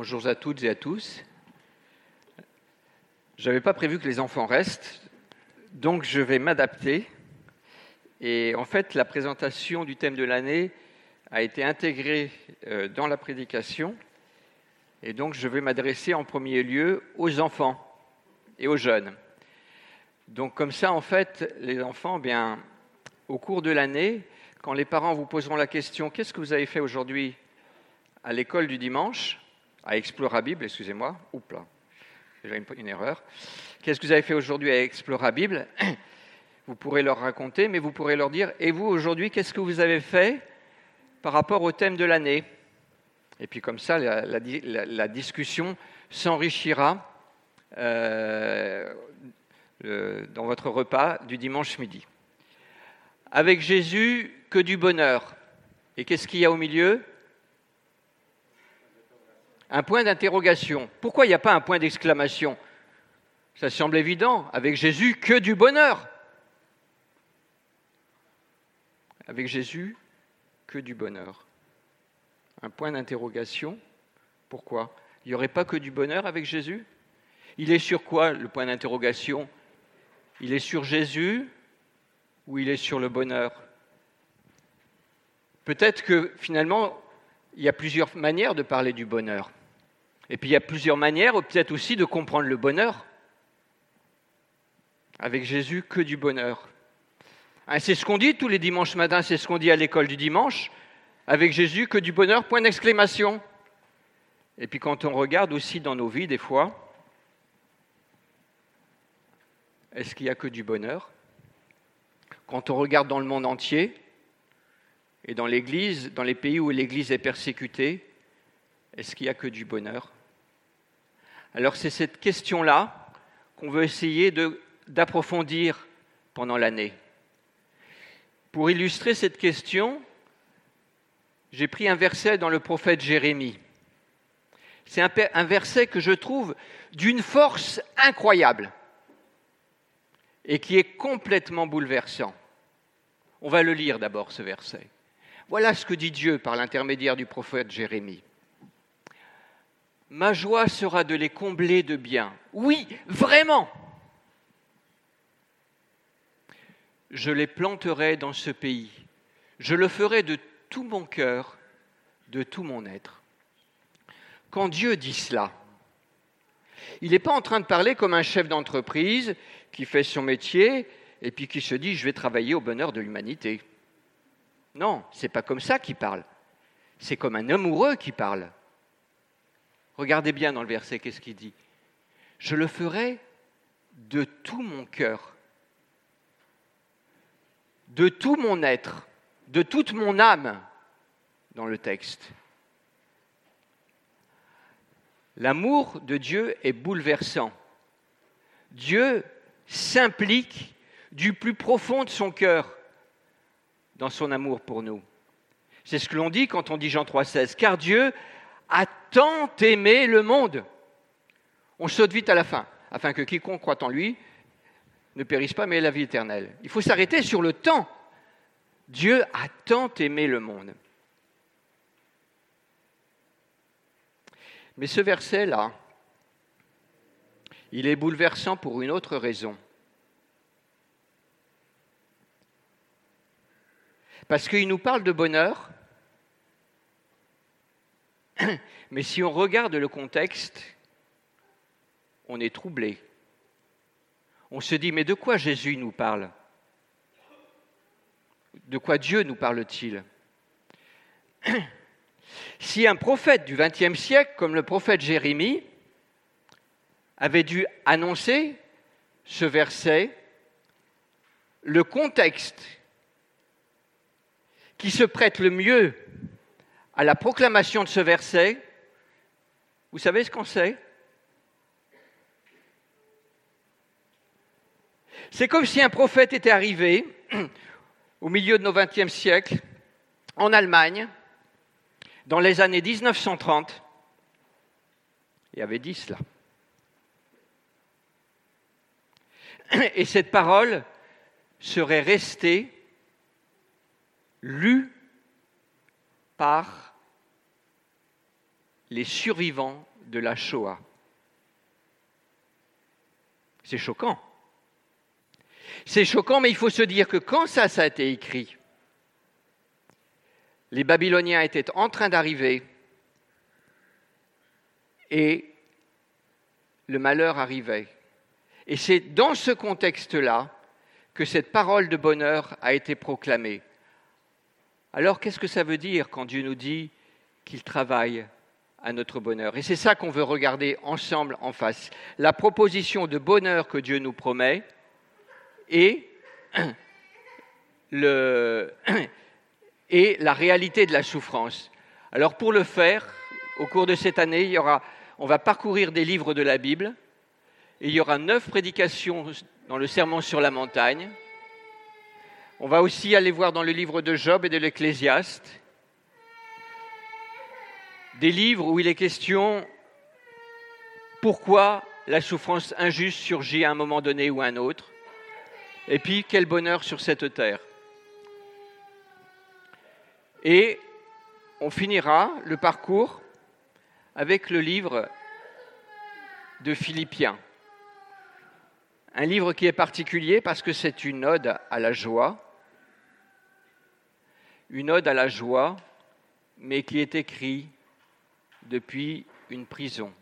Bonjour à toutes et à tous. Je n'avais pas prévu que les enfants restent, donc je vais m'adapter. Et en fait, la présentation du thème de l'année a été intégrée euh, dans la prédication. Et donc, je vais m'adresser en premier lieu aux enfants et aux jeunes. Donc, comme ça, en fait, les enfants, bien, au cours de l'année, quand les parents vous poseront la question Qu'est-ce que vous avez fait aujourd'hui à l'école du dimanche? À Explorabible, excusez-moi. Oups là, j'ai une, une erreur. Qu'est-ce que vous avez fait aujourd'hui à Explorabible Vous pourrez leur raconter, mais vous pourrez leur dire Et vous, aujourd'hui, qu'est-ce que vous avez fait par rapport au thème de l'année? Et puis, comme ça, la discussion s'enrichira euh, dans votre repas du dimanche midi. Avec Jésus, que du bonheur. Et qu'est-ce qu'il y a au milieu? Un point d'interrogation. Pourquoi il n'y a pas un point d'exclamation? Ça semble évident. Avec Jésus, que du bonheur. Avec Jésus, que du bonheur. Un point d'interrogation. Pourquoi? Il n'y aurait pas que du bonheur avec Jésus? Il est sur quoi le point d'interrogation? Il est sur Jésus ou il est sur le bonheur? Peut-être que finalement, il y a plusieurs manières de parler du bonheur. Et puis il y a plusieurs manières peut-être aussi de comprendre le bonheur. Avec Jésus, que du bonheur. Hein, c'est ce qu'on dit tous les dimanches matins, c'est ce qu'on dit à l'école du dimanche. Avec Jésus, que du bonheur, point d'exclamation. Et puis quand on regarde aussi dans nos vies, des fois, est-ce qu'il n'y a que du bonheur? Quand on regarde dans le monde entier, et dans l'Église, dans les pays où l'Église est persécutée, est-ce qu'il n'y a que du bonheur? Alors c'est cette question-là qu'on veut essayer d'approfondir pendant l'année. Pour illustrer cette question, j'ai pris un verset dans le prophète Jérémie. C'est un, un, verset que je trouve d'une force incroyable et qui est complètement bouleversant. On va le lire d'abord, ce verset. Voilà ce que dit Dieu par l'intermédiaire du prophète Jérémie. Ma joie sera de les combler de bien. Oui, vraiment. Je les planterai dans ce pays. Je le ferai de tout mon cœur, de tout mon être. Quand Dieu dit cela, il n'est pas en train de parler comme un chef d'entreprise qui fait son métier et puis qui se dit je vais travailler au bonheur de l'humanité. Non, c'est pas comme ça qu'il parle. C'est comme un amoureux qui parle. Regardez bien dans le verset, qu'est-ce qu'il dit? Je le ferai de tout mon cœur, de tout mon être, de toute mon âme, dans le texte. L'amour de Dieu est bouleversant. Dieu s'implique du plus profond de son cœur dans son amour pour nous. C'est ce que l'on dit quand on dit Jean 3,16. Car Dieu a tant aimé le monde. On saute vite à la fin, afin que quiconque croit en lui ne périsse pas, mais ait la vie éternelle. Il faut s'arrêter sur le temps. Dieu a tant aimé le monde. Mais ce verset-là, il est bouleversant pour une autre raison. Parce qu'il nous parle de bonheur, mais si on regarde le contexte, on est troublé. On se dit, mais de quoi Jésus nous parle? De quoi Dieu nous parle-t-il? Si un prophète du XXe siècle, comme le prophète Jérémie, avait dû annoncer ce verset, le contexte qui se prête le mieux à la proclamation de ce verset, vous savez ce qu'on sait? C'est comme si un prophète était arrivé au milieu de nos XXe siècle en Allemagne, dans les années 1930, et avait dit cela. Et cette parole serait restée lu par les survivants de la Shoah. C'est choquant. C'est choquant, mais il faut se dire que quand ça, ça a été écrit, les Babyloniens étaient en train d'arriver et le malheur arrivait. Et c'est dans ce contexte-là que cette parole de bonheur a été proclamée. Alors qu'est-ce que ça veut dire quand Dieu nous dit qu'il travaille à notre bonheur Et c'est ça qu'on veut regarder ensemble en face. La proposition de bonheur que Dieu nous promet et, le, et la réalité de la souffrance. Alors pour le faire, au cours de cette année, il y aura, on va parcourir des livres de la Bible il y aura neuf prédications dans le Sermon sur la montagne. On va aussi aller voir dans le livre de Job et de l'Ecclésiaste des livres où il est question pourquoi la souffrance injuste surgit à un moment donné ou à un autre, et puis quel bonheur sur cette terre. Et on finira le parcours avec le livre de Philippiens. Un livre qui est particulier parce que c'est une ode à la joie, une ode à la joie, mais qui est écrite depuis une prison.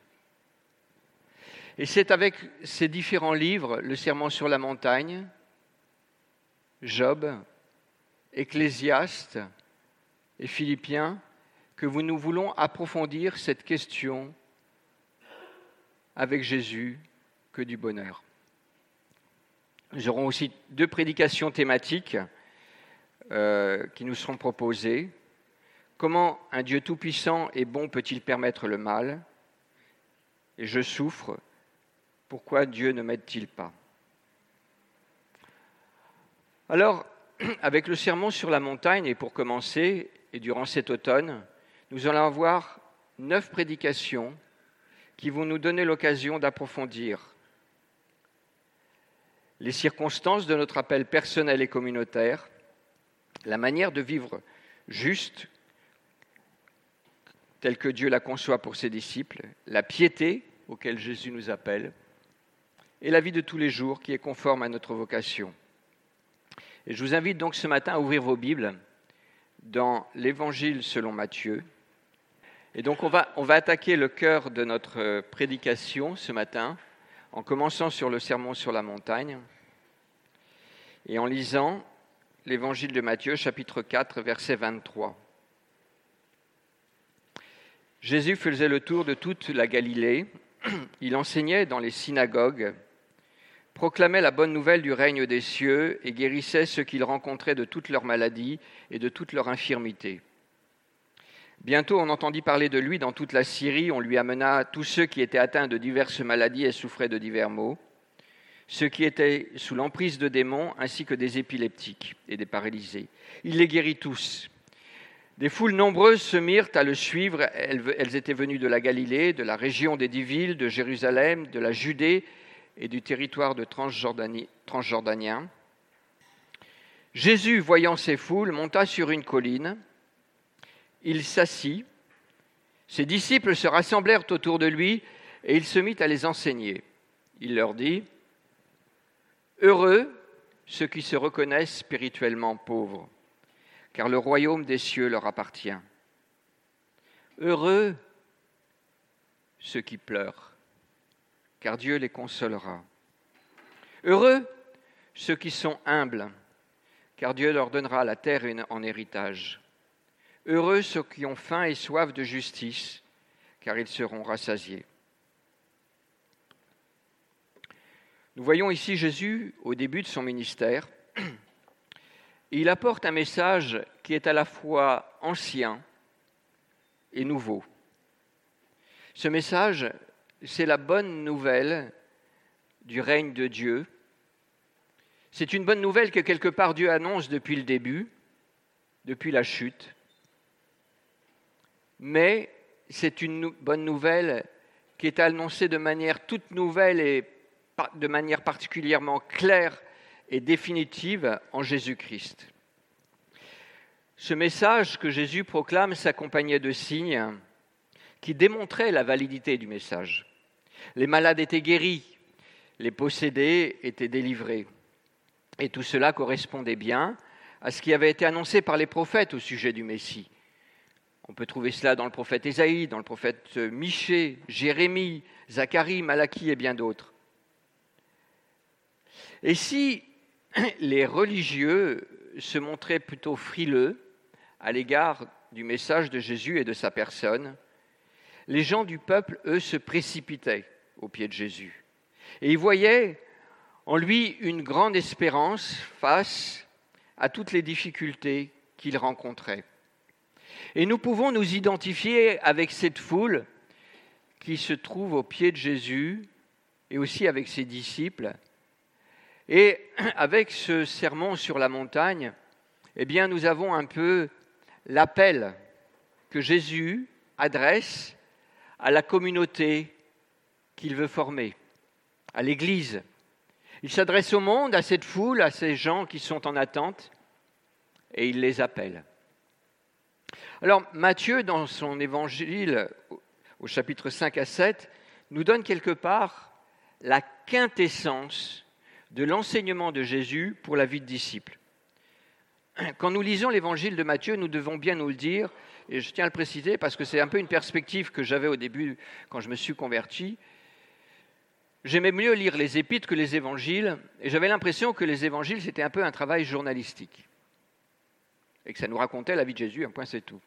Et c'est avec ces différents livres, le Serment sur la montagne, Job, Ecclésiaste et Philippiens, que nous voulons approfondir cette question avec Jésus que du bonheur. Nous aurons aussi deux prédications thématiques euh, qui nous seront proposées. Comment un Dieu tout-puissant et bon peut-il permettre le mal? Et je souffre, pourquoi Dieu ne m'aide-t-il pas? Alors, avec le sermon sur la montagne, et pour commencer, et durant cet automne, nous allons avoir neuf prédications qui vont nous donner l'occasion d'approfondir les circonstances de notre appel personnel et communautaire, la manière de vivre juste telle que Dieu la conçoit pour ses disciples, la piété auquel Jésus nous appelle, et la vie de tous les jours qui est conforme à notre vocation. Je vous invite donc ce matin à ouvrir vos Bibles dans l'Évangile selon Matthieu. Et donc on va, on va attaquer le cœur de notre prédication ce matin en commençant sur le sermon sur la montagne et en lisant l'Évangile de Matthieu chapitre 4 verset 23. Jésus faisait le tour de toute la Galilée, il enseignait dans les synagogues, proclamait la bonne nouvelle du règne des cieux et guérissait ceux qu'il rencontrait de toutes leurs maladies et de toutes leurs infirmités. Bientôt on entendit parler de lui dans toute la Syrie, on lui amena tous ceux qui étaient atteints de diverses maladies et souffraient de divers maux, ceux qui étaient sous l'emprise de démons, ainsi que des épileptiques et des paralysés. Il les guérit tous. Des foules nombreuses se mirent à le suivre. Elles, étaient venues de la Galilée, de la région des dix villes, de Jérusalem, de la Judée et du territoire de Transjordanien. Jésus, voyant ces foules, monta sur une colline il s'assit, ses disciples se rassemblèrent autour de lui et il se mit à les enseigner. Il leur dit, Heureux ceux qui se reconnaissent spirituellement pauvres, car le royaume des cieux leur appartient. Heureux ceux qui pleurent, car Dieu les consolera. Heureux ceux qui sont humbles, car Dieu leur donnera la terre en héritage. Heureux ceux qui ont faim et soif de justice, car ils seront rassasiés. Nous voyons ici Jésus au début de son ministère. Il apporte un message qui est à la fois ancien et nouveau. Ce message, c'est la bonne nouvelle du règne de Dieu. C'est une bonne nouvelle que quelque part Dieu annonce depuis le début, depuis la chute mais c'est une bonne nouvelle qui est annoncée de manière toute nouvelle et de manière particulièrement claire et définitive en Jésus-Christ. Ce message que Jésus proclame s'accompagnait de signes qui démontraient la validité du message. Les malades étaient guéris, les possédés étaient délivrés. Et tout cela correspondait bien à ce qui avait été annoncé par les prophètes au sujet du Messie. On peut trouver cela dans le prophète Ésaïe, dans le prophète Michée, Jérémie, Zacharie, Malachie et bien d'autres. Et si les religieux se montraient plutôt frileux à l'égard du message de Jésus et de sa personne, les gens du peuple, eux, se précipitaient au pied de Jésus. Et ils voyaient en lui une grande espérance face à toutes les difficultés qu'il rencontrait. Et nous pouvons nous identifier avec cette foule qui se trouve au pied de Jésus et aussi avec ses disciples. Et avec ce sermon sur la montagne, eh bien, nous avons un peu l'appel que Jésus adresse à la communauté qu'il veut former, à l'Église. Il s'adresse au monde, à cette foule, à ces gens qui sont en attente, et il les appelle. Alors Matthieu, dans son évangile, au chapitre 5 à 7, nous donne quelque part la quintessence de l'enseignement de Jésus pour la vie de disciple. Quand nous lisons l'évangile de Matthieu, nous devons bien nous le dire, et je tiens à le préciser parce que c'est un peu une perspective que j'avais au début quand je me suis converti. J'aimais mieux lire les épîtres que les évangiles, et j'avais l'impression que les évangiles, c'était un peu un travail journalistique, et que ça nous racontait la vie de Jésus, un point c'est tout.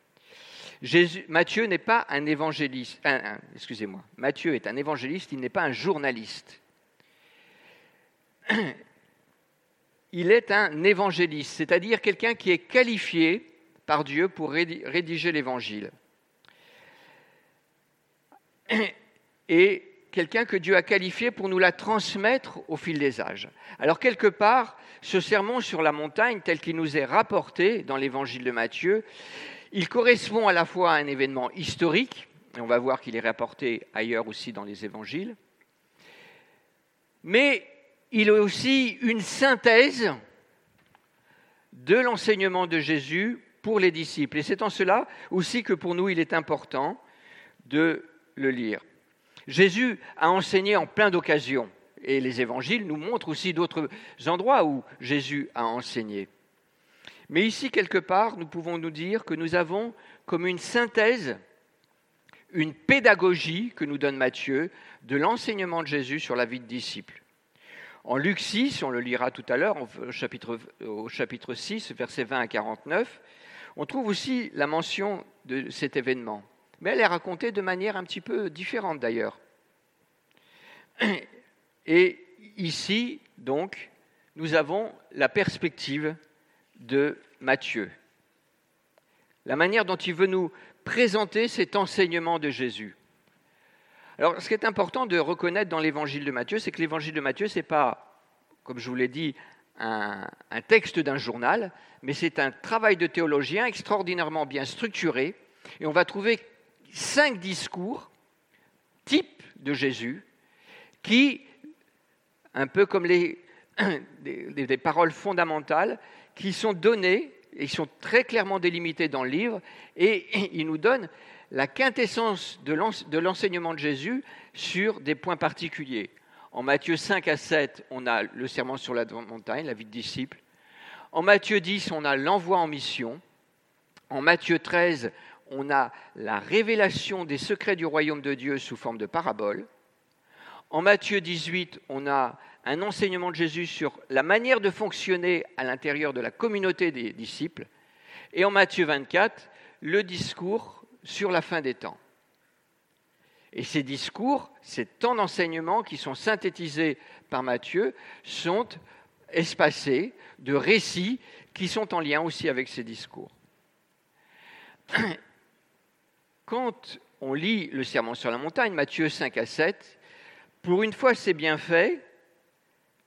Jésus, Matthieu n'est pas un évangéliste, excusez-moi, Matthieu est un évangéliste, il n'est pas un journaliste. Il est un évangéliste, c'est-à-dire quelqu'un qui est qualifié par Dieu pour rédiger l'évangile. Et quelqu'un que Dieu a qualifié pour nous la transmettre au fil des âges. Alors quelque part, ce sermon sur la montagne tel qu'il nous est rapporté dans l'évangile de Matthieu, il correspond à la fois à un événement historique, et on va voir qu'il est rapporté ailleurs aussi dans les évangiles, mais il est aussi une synthèse de l'enseignement de Jésus pour les disciples. Et c'est en cela aussi que pour nous, il est important de le lire. Jésus a enseigné en plein d'occasions, et les évangiles nous montrent aussi d'autres endroits où Jésus a enseigné. Mais ici, quelque part, nous pouvons nous dire que nous avons comme une synthèse, une pédagogie que nous donne Matthieu de l'enseignement de Jésus sur la vie de disciple. En Luc 6, on le lira tout à l'heure, au chapitre, au chapitre 6, versets 20 à 49, on trouve aussi la mention de cet événement mais elle est racontée de manière un petit peu différente d'ailleurs. Et ici, donc, nous avons la perspective de Matthieu, la manière dont il veut nous présenter cet enseignement de Jésus. Alors, ce qui est important de reconnaître dans l'évangile de Matthieu, c'est que l'évangile de Matthieu, ce n'est pas, comme je vous l'ai dit, un, texte d'un journal, mais c'est un travail de théologien extraordinairement bien structuré, et on va trouver cinq discours types de Jésus qui, un peu comme les, des, paroles fondamentales, qui sont données et sont très clairement délimitées dans le livre, et il nous donne la quintessence de l'enseignement de Jésus sur des points particuliers. En Matthieu 5 à 7, on a le serment sur la montagne, la vie de disciple. En Matthieu 10, on a l'envoi en mission. En Matthieu 13, on a la révélation des secrets du royaume de Dieu sous forme de parabole. En Matthieu 18, on a un enseignement de Jésus sur la manière de fonctionner à l'intérieur de la communauté des disciples. Et en Matthieu 24, le discours sur la fin des temps. Et ces discours, ces temps d'enseignement qui sont synthétisés par Matthieu, sont espacés de récits qui sont en lien aussi avec ces discours quand on lit le Sermon sur la montagne, Matthieu 5 à 7, pour une fois c'est bien fait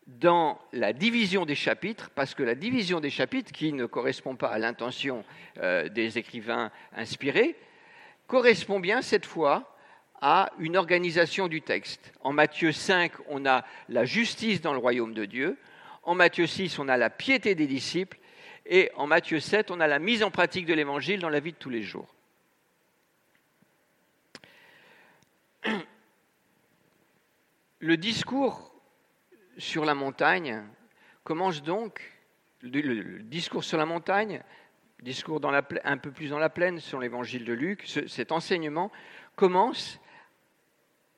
dans la division des chapitres, parce que la division des chapitres, qui ne correspond pas à l'intention euh, des écrivains inspirés, correspond bien cette fois à une organisation du texte. En Matthieu 5, on a la justice dans le royaume de Dieu. En Matthieu 6, on a la piété des disciples. Et en Matthieu 7, on a la mise en pratique de l'évangile dans la vie de tous les jours. Le discours sur la montagne commence donc, le discours sur la montagne discours un peu plus dans la plaine sur l'évangile de Luc, cet enseignement commence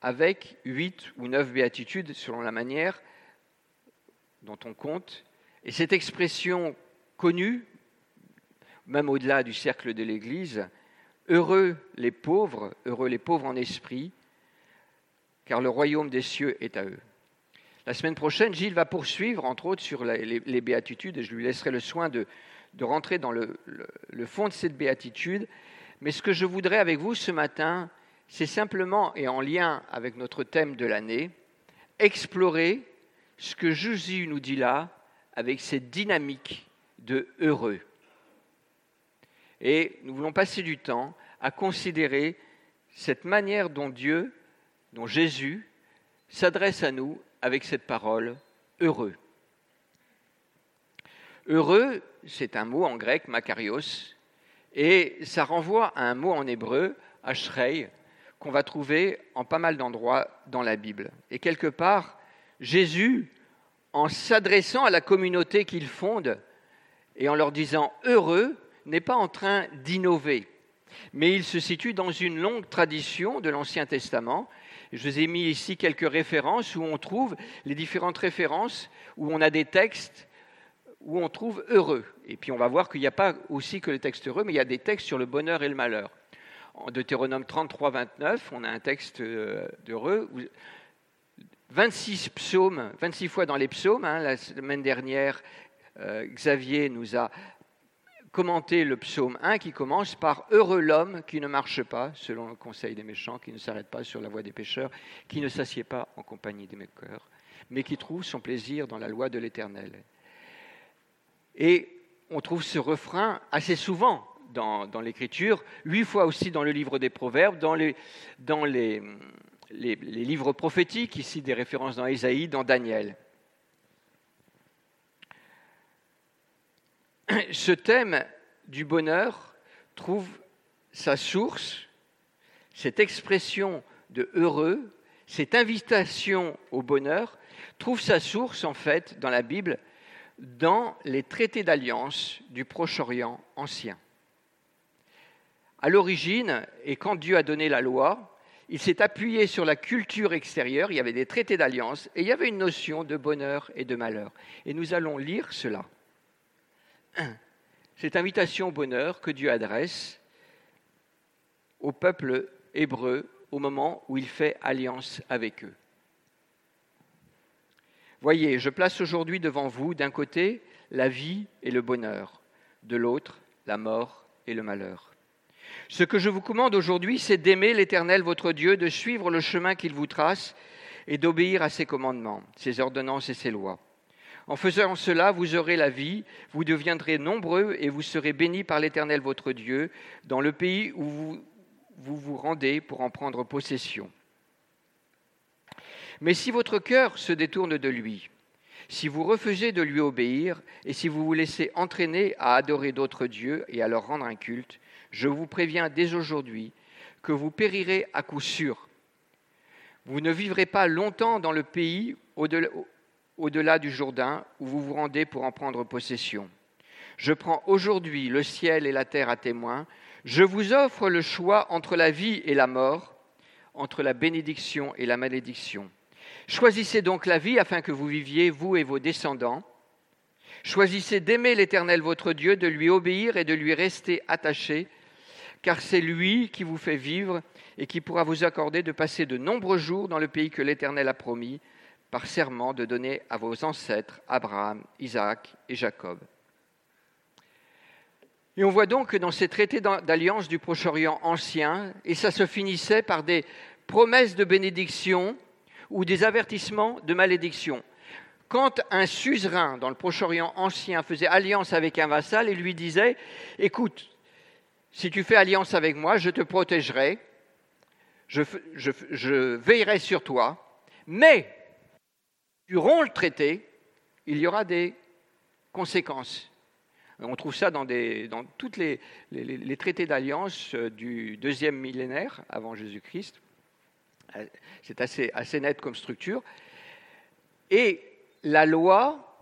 avec huit ou neuf béatitudes selon la manière dont on compte. Et cette expression connue, même au-delà du cercle de l'Église, heureux les pauvres, heureux les pauvres en esprit, car le royaume des cieux est à eux. La semaine prochaine, Gilles va poursuivre, entre autres, sur les, béatitudes, et je lui laisserai le soin de, rentrer dans le, fond de cette béatitude. Mais ce que je voudrais avec vous ce matin, c'est simplement, et en lien avec notre thème de l'année, explorer ce que Jésus nous dit là avec cette dynamique de heureux. Et nous voulons passer du temps à considérer cette manière dont Dieu, dont Jésus, s'adresse à nous avec cette parole heureux. Heureux, c'est un mot en grec, makarios, et ça renvoie à un mot en hébreu, ashrei, qu'on va trouver en pas mal d'endroits dans la Bible. Et quelque part, Jésus, en s'adressant à la communauté qu'il fonde et en leur disant heureux, n'est pas en train d'innover, mais il se situe dans une longue tradition de l'Ancien Testament je vous ai mis ici quelques références où on trouve les différentes références, où on a des textes où on trouve heureux. Et puis on va voir qu'il n'y a pas aussi que les textes heureux, mais il y a des textes sur le bonheur et le malheur. En Deutéronome 33, 29, on a un texte euh, d'heureux. 26 psaumes, 26 fois dans les psaumes. Hein, la semaine dernière, euh, Xavier nous a commenter le psaume 1 qui commence par Heureux l'homme qui ne marche pas selon le conseil des méchants, qui ne s'arrête pas sur la voie des pécheurs, qui ne s'assied pas en compagnie des mécoeurs, mais qui trouve son plaisir dans la loi de l'Éternel. Et on trouve ce refrain assez souvent dans, l'Écriture, huit fois aussi dans le livre des Proverbes, dans les, les livres prophétiques, ici des références dans Ésaïe, dans Daniel. ce thème du bonheur trouve sa source, cette expression de heureux, cette invitation au bonheur, trouve sa source en fait dans la Bible, dans les traités d'alliance du Proche-Orient ancien. À l'origine, et quand Dieu a donné la loi, il s'est appuyé sur la culture extérieure, il y avait des traités d'alliance, et il y avait une notion de bonheur et de malheur. Et nous allons lire cela cette invitation au bonheur que Dieu adresse au peuple hébreu au moment où il fait alliance avec eux. Voyez, je place aujourd'hui devant vous d'un côté la vie et le bonheur, de l'autre la mort et le malheur. Ce que je vous commande aujourd'hui, c'est d'aimer l'Éternel votre Dieu, de suivre le chemin qu'il vous trace et d'obéir à ses commandements, ses ordonnances et ses lois. En faisant cela, vous aurez la vie, vous deviendrez nombreux et vous serez bénis par l'Éternel votre Dieu dans le pays où vous, vous rendez pour en prendre possession. Mais si votre cœur se détourne de lui, si vous refusez de lui obéir et si vous vous laissez entraîner à adorer d'autres dieux et à leur rendre un culte, je vous préviens dès aujourd'hui que vous périrez à coup sûr. Vous ne vivrez pas longtemps dans le pays au-delà du Jourdain où vous vous rendez pour en prendre possession. Je prends aujourd'hui le ciel et la terre à témoin. Je vous offre le choix entre la vie et la mort, entre la bénédiction et la malédiction. Choisissez donc la vie afin que vous viviez, vous et vos descendants. Choisissez d'aimer l'Éternel votre Dieu, de lui obéir et de lui rester attaché, car c'est lui qui vous fait vivre et qui pourra vous accorder de passer de nombreux jours dans le pays que l'Éternel a promis par serment de donner à vos ancêtres Abraham, Isaac et Jacob. Et on voit donc que dans ces traités d'alliance du Proche-Orient ancien, et ça se finissait par des promesses de bénédiction ou des avertissements de malédiction. Quand un suzerain dans le Proche-Orient ancien faisait alliance avec un vassal et lui disait, écoute, si tu fais alliance avec moi, je te protégerai, je, veillerai sur toi, mais romps le traité, il y aura des conséquences. On trouve ça dans, tous les, les, traités d'alliance euh, du deuxième millénaire avant Jésus-Christ. C'est assez, net comme structure. Et la loi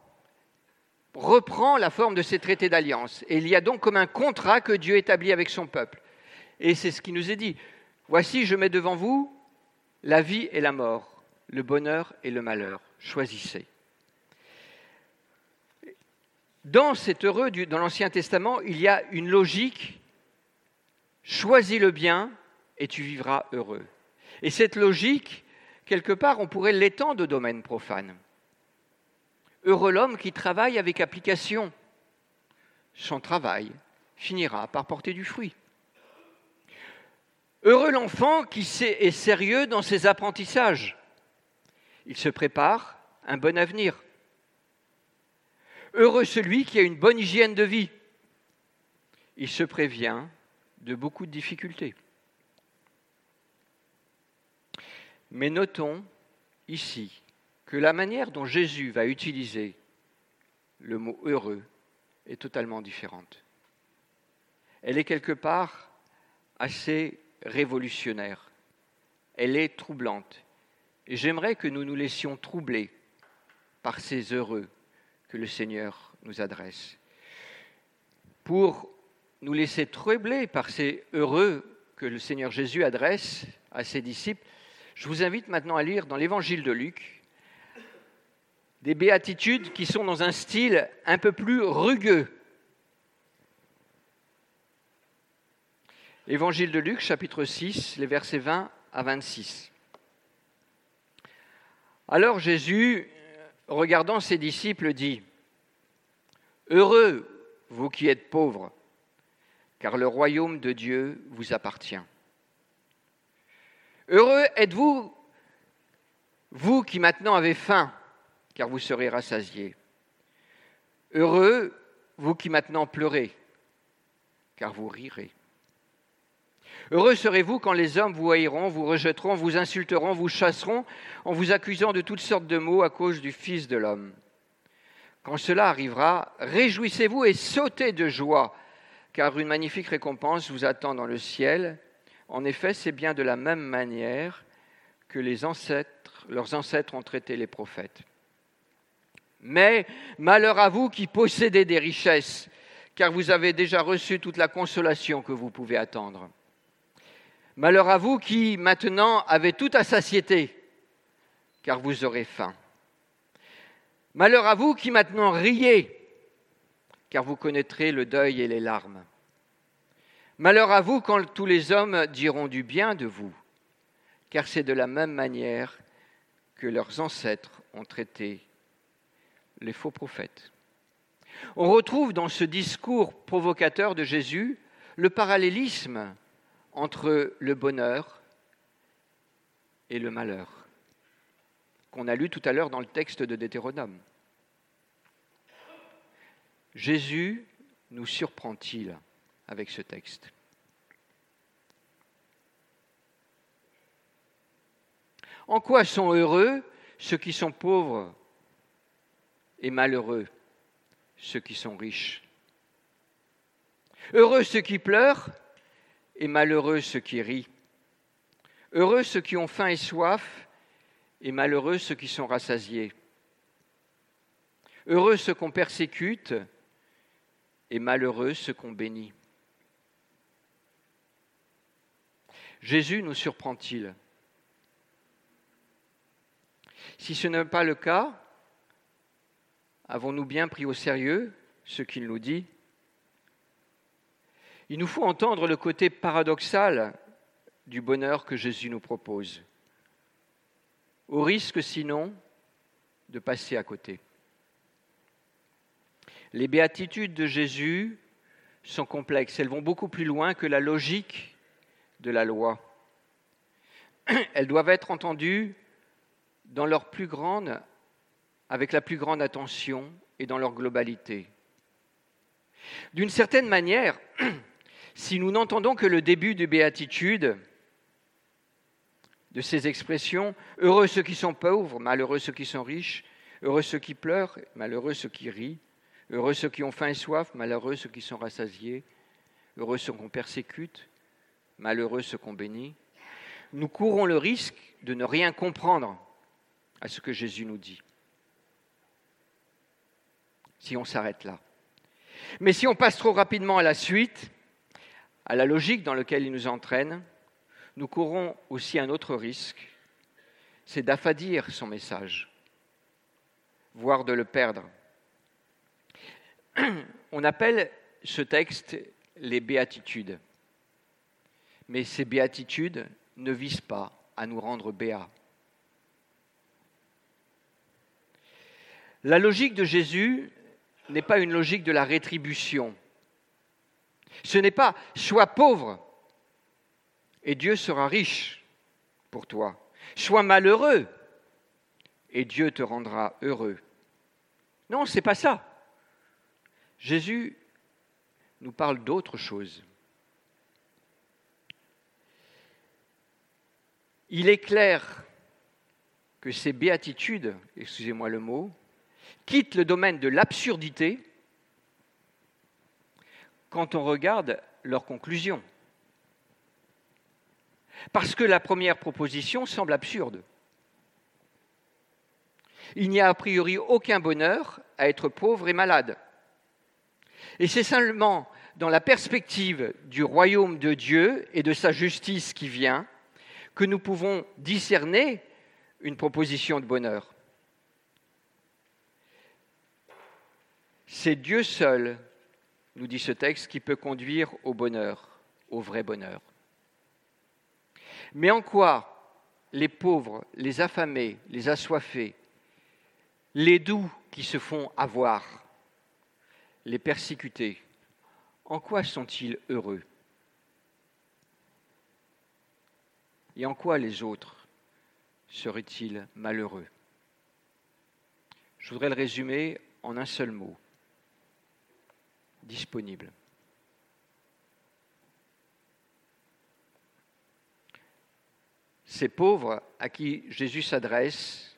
reprend la forme de ces traités d'alliance. Et il y a donc comme un contrat que Dieu établit avec son peuple. Et c'est ce qui nous est dit. Voici, je mets devant vous la vie et la mort, le bonheur et le malheur. Choisissez. Dans cet heureux, dans l'Ancien Testament, il y a une logique. Choisis le bien et tu vivras heureux. Et cette logique, quelque part, on pourrait l'étendre au domaine profane. Heureux l'homme qui travaille avec application. Son travail finira par porter du fruit. Heureux l'enfant qui est sérieux dans ses apprentissages. Il se prépare un bon avenir. Heureux celui qui a une bonne hygiène de vie. Il se prévient de beaucoup de difficultés. Mais notons ici que la manière dont Jésus va utiliser le mot heureux est totalement différente. Elle est quelque part assez révolutionnaire. Elle est troublante. J'aimerais que nous nous laissions troubler par ces heureux que le Seigneur nous adresse. Pour nous laisser troubler par ces heureux que le Seigneur Jésus adresse à ses disciples, je vous invite maintenant à lire dans l'évangile de Luc des béatitudes qui sont dans un style un peu plus rugueux. Évangile de Luc, chapitre 6, les versets 20 à 26. Alors Jésus, regardant ses disciples, dit, Heureux, vous qui êtes pauvres, car le royaume de Dieu vous appartient. Heureux êtes-vous, vous qui maintenant avez faim, car vous serez rassasiés. Heureux, vous qui maintenant pleurez, car vous rirez. Heureux serez-vous quand les hommes vous haïront, vous rejetteront, vous insulteront, vous chasseront, en vous accusant de toutes sortes de maux à cause du Fils de l'homme. Quand cela arrivera, réjouissez-vous et sautez de joie, car une magnifique récompense vous attend dans le ciel. En effet, c'est bien de la même manière que les ancêtres, leurs ancêtres ont traité les prophètes. Mais malheur à vous qui possédez des richesses, car vous avez déjà reçu toute la consolation que vous pouvez attendre. Malheur à vous qui maintenant avez tout à satiété, car vous aurez faim. Malheur à vous qui maintenant riez, car vous connaîtrez le deuil et les larmes. Malheur à vous quand tous les hommes diront du bien de vous, car c'est de la même manière que leurs ancêtres ont traité les faux prophètes. On retrouve dans ce discours provocateur de Jésus le parallélisme entre le bonheur et le malheur, qu'on a lu tout à l'heure dans le texte de Deutéronome. Jésus nous surprend-il avec ce texte En quoi sont heureux ceux qui sont pauvres et malheureux ceux qui sont riches? Heureux ceux qui pleurent et malheureux ceux qui rient. Heureux ceux qui ont faim et soif, et malheureux ceux qui sont rassasiés. Heureux ceux qu'on persécute, et malheureux ceux qu'on bénit. Jésus nous surprend-il? Si ce n'est pas le cas, avons-nous bien pris au sérieux ce qu'il nous dit? Il nous faut entendre le côté paradoxal du bonheur que Jésus nous propose, au risque sinon de passer à côté. Les béatitudes de Jésus sont complexes, elles vont beaucoup plus loin que la logique de la loi. Elles doivent être entendues dans leur plus grande, avec la plus grande attention et dans leur globalité. D'une certaine manière, si nous n'entendons que le début de béatitude, de ces expressions, heureux ceux qui sont pauvres, malheureux ceux qui sont riches, heureux ceux qui pleurent, malheureux ceux qui rient, heureux ceux qui ont faim et soif, malheureux ceux qui sont rassasiés, heureux ceux qu'on persécute, malheureux ceux qu'on bénit. nous courons le risque de ne rien comprendre à ce que Jésus nous dit. Si on s'arrête là. Mais si on passe trop rapidement à la suite, à la logique dans laquelle il nous entraîne, nous courons aussi un autre risque, c'est d'affadir son message, voire de le perdre. On appelle ce texte les béatitudes. Mais ces béatitudes ne visent pas à nous rendre béats. La logique de Jésus n'est pas une logique de la rétribution. Ce n'est pas sois pauvre et Dieu sera riche pour toi. Sois malheureux et Dieu te rendra heureux. Non, ce n'est pas ça. Jésus nous parle d'autre chose. Il est clair que ces béatitudes, excusez-moi le mot, quittent le domaine de l'absurdité quand on regarde leurs conclusions. Parce que la première proposition semble absurde. Il n'y a a priori aucun bonheur à être pauvre et malade. Et c'est seulement dans la perspective du royaume de Dieu et de sa justice qui vient que nous pouvons discerner une proposition de bonheur. C'est Dieu seul, nous dit ce texte, qui peut conduire au bonheur, au vrai bonheur. Mais en quoi les pauvres, les affamés, les assoiffés, les doux qui se font avoir, les persécutés, en quoi sont-ils heureux? Et en quoi les autres seraient-ils malheureux? Je voudrais le résumer en un seul mot. Disponible. Ces pauvres à qui Jésus s'adresse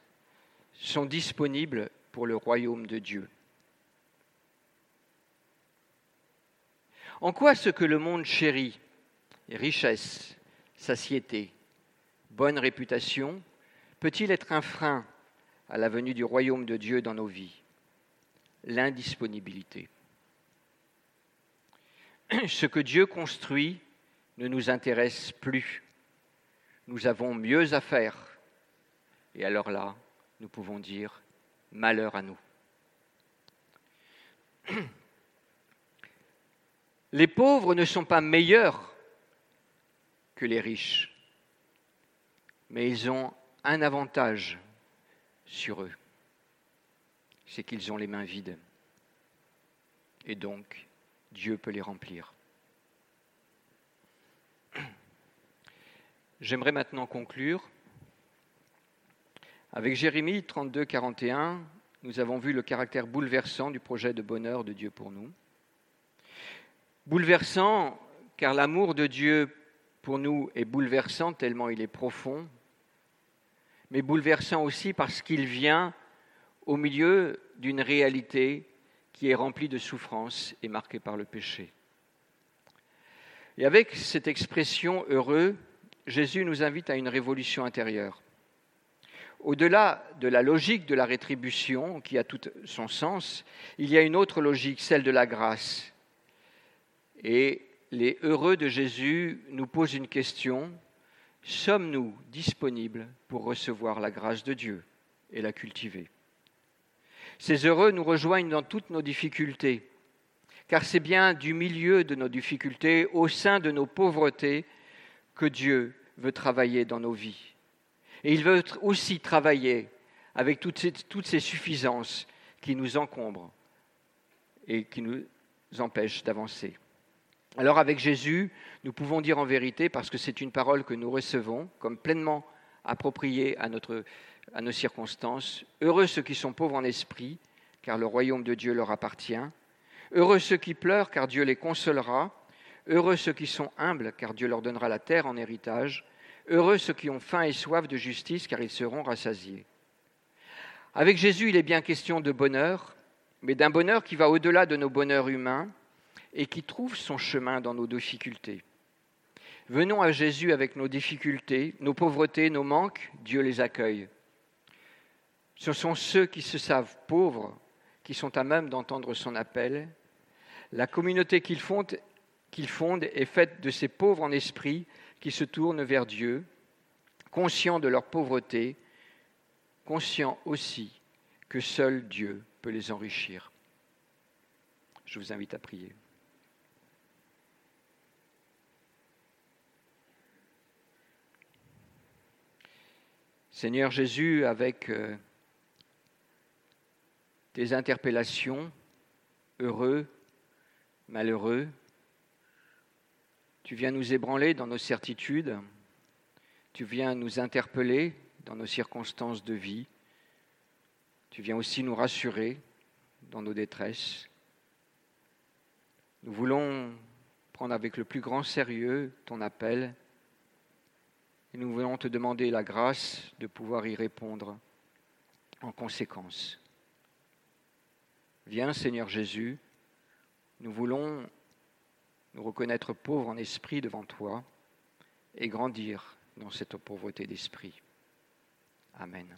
sont disponibles pour le royaume de Dieu. En quoi ce que le monde chérit, richesse, satiété, bonne réputation, peut-il être un frein à la venue du royaume de Dieu dans nos vies? L'indisponibilité. Ce que Dieu construit ne nous intéresse plus. Nous avons mieux à faire. Et alors là, nous pouvons dire malheur à nous. Les pauvres ne sont pas meilleurs que les riches, mais ils ont un avantage sur eux, c'est qu'ils ont les mains vides. Et donc, Dieu peut les remplir. J'aimerais maintenant conclure. Avec Jérémie 32, 41, nous avons vu le caractère bouleversant du projet de bonheur de Dieu pour nous. Bouleversant, car l'amour de Dieu pour nous est bouleversant tellement il est profond, mais bouleversant aussi parce qu'il vient au milieu d'une réalité qui est remplie de souffrance et marquée par le péché. Et avec cette expression heureux, Jésus nous invite à une révolution intérieure. Au-delà de la logique de la rétribution, qui a tout son sens, il y a une autre logique, celle de la grâce. Et les heureux de Jésus nous posent une question. Sommes-nous disponibles pour recevoir la grâce de Dieu et la cultiver? Ces heureux nous rejoignent dans toutes nos difficultés, car c'est bien du milieu de nos difficultés, au sein de nos pauvretés, que Dieu veut travailler dans nos vies. Et il veut aussi travailler avec toutes ces, toutes ces suffisances qui nous encombrent et qui nous empêchent d'avancer. Alors avec Jésus, nous pouvons dire en vérité, parce que c'est une parole que nous recevons comme pleinement appropriée à, nos circonstances, heureux ceux qui sont pauvres en esprit, car le royaume de Dieu leur appartient, heureux ceux qui pleurent, car Dieu les consolera, heureux ceux qui sont humbles, car Dieu leur donnera la terre en héritage, heureux ceux qui ont faim et soif de justice, car ils seront rassasiés. Avec Jésus, il est bien question de bonheur, mais d'un bonheur qui va au-delà de nos bonheurs humains, et qui trouve son chemin dans nos difficultés. Venons à Jésus avec nos difficultés, nos pauvretés, nos manques, Dieu les accueille. Ce sont ceux qui se savent pauvres qui sont à même d'entendre son appel. La communauté qu'ils fondent, fonde est faite de ces pauvres en esprit qui se tournent vers Dieu, conscients de leur pauvreté, conscients aussi que seul Dieu peut les enrichir. Je vous invite à prier. Seigneur Jésus, avec euh, tes interpellations, heureux, malheureux, tu viens nous ébranler dans nos certitudes, tu viens nous interpeller dans nos circonstances de vie, tu viens aussi nous rassurer dans nos détresses. Nous voulons prendre avec le plus grand sérieux ton appel et nous voulons te demander la grâce de pouvoir y répondre en conséquence. Viens Seigneur Jésus, nous voulons nous reconnaître pauvres en esprit devant toi et grandir dans cette pauvreté d'esprit. Amen.